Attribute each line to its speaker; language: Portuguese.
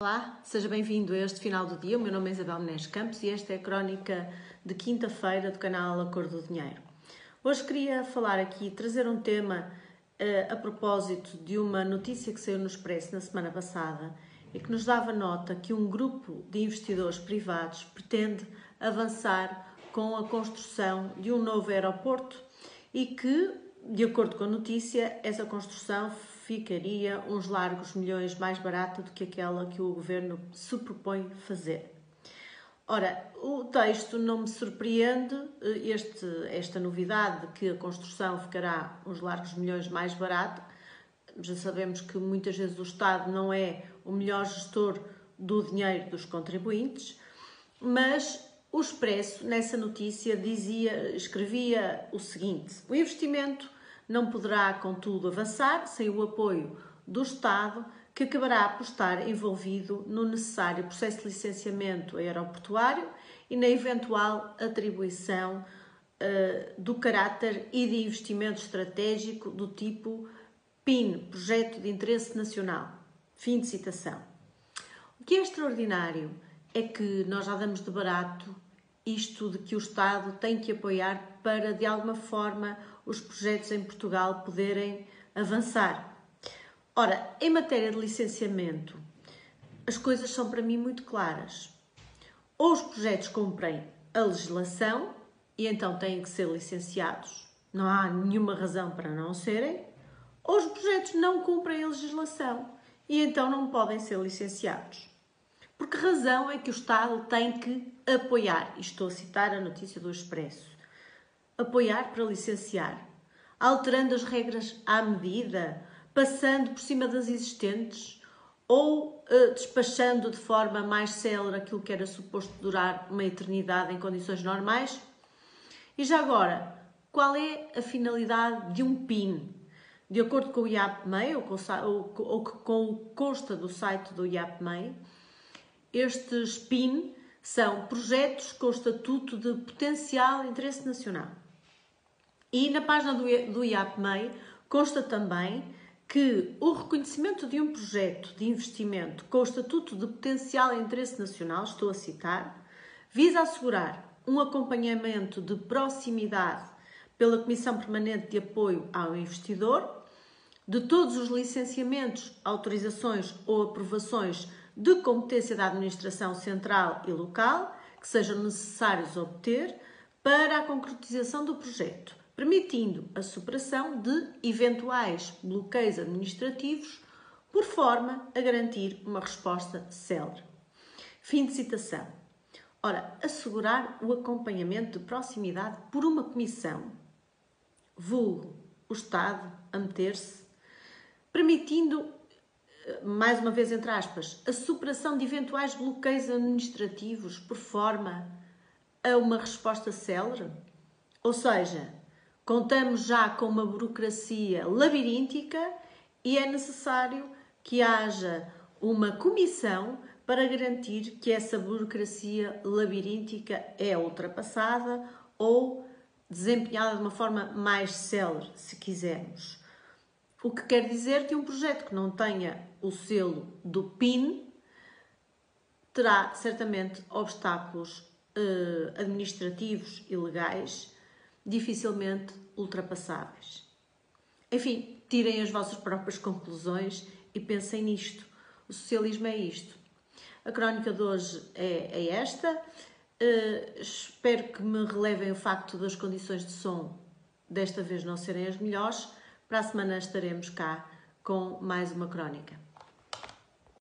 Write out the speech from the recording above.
Speaker 1: Olá, seja bem-vindo a este final do dia. O meu nome é Isabel Menezes Campos e esta é a crónica de quinta-feira do canal A Cor do Dinheiro. Hoje queria falar aqui, trazer um tema uh, a propósito de uma notícia que saiu no Expresso na semana passada e que nos dava nota que um grupo de investidores privados pretende avançar com a construção de um novo aeroporto e que, de acordo com a notícia, essa construção ficaria uns largos milhões mais barata do que aquela que o governo se propõe fazer. Ora, o texto não me surpreende, eh, este, esta novidade de que a construção ficará uns largos milhões mais barata. Já sabemos que muitas vezes o Estado não é o melhor gestor do dinheiro dos contribuintes, mas o Expresso, nessa notícia, dizia, escrevia o seguinte: o investimento não poderá, contudo, avançar sem o apoio do Estado, que acabará por estar envolvido no necessário processo de licenciamento aeroportuário e na eventual atribuição uh, do caráter e de investimento estratégico do tipo PIN, Projeto de Interesse Nacional. Fim de citação. O que é extraordinário é que nós já damos de barato isto de que o Estado tem que apoiar para, de alguma forma, os projetos em Portugal poderem avançar. Ora, em matéria de licenciamento, as coisas são para mim muito claras. Ou os projetos cumprem a legislação e então têm que ser licenciados, não há nenhuma razão para não serem, ou os projetos não cumprem a legislação e então não podem ser licenciados. Por que razão é que o Estado tem que apoiar? E estou a citar a notícia do Expresso apoiar para licenciar, alterando as regras à medida, passando por cima das existentes ou uh, despachando de forma mais célere aquilo que era suposto durar uma eternidade em condições normais? E já agora, qual é a finalidade de um PIN? De acordo com o IAPMEI, ou com, ou, ou com o consta do site do IAPMEI, estes PIN são projetos com estatuto de potencial interesse nacional. E na página do, IAPMEI consta também que o reconhecimento de um projeto de investimento com estatuto de potencial interesse nacional, estou a citar, visa assegurar um acompanhamento de proximidade pela Comissão Permanente de Apoio ao Investidor de todos os licenciamentos, autorizações ou aprovações de competência da Administração Central e Local que sejam necessários obter para a concretização do projeto permitindo a superação de eventuais bloqueios administrativos, por forma a garantir uma resposta célere. Fim de citação. Ora, assegurar o acompanhamento de proximidade por uma comissão, vulgo o Estado a meter-se, permitindo, mais uma vez entre aspas, a superação de eventuais bloqueios administrativos por forma a uma resposta célere? Ou seja, Contamos já com uma burocracia labiríntica e é necessário que haja uma comissão para garantir que essa burocracia labiríntica é ultrapassada ou desempenhada de uma forma mais célere, se quisermos. O que quer dizer que um projeto que não tenha o selo do PIN terá certamente obstáculos eh, administrativos e legais dificilmente ultrapassáveis. Enfim, tirem as vossas próprias conclusões e pensem nisto. O socialismo é isto. A crónica de hoje é, é esta. Uh, espero que me relevem o facto das condições de som desta vez não serem as melhores. Para a semana estaremos cá com mais uma crónica.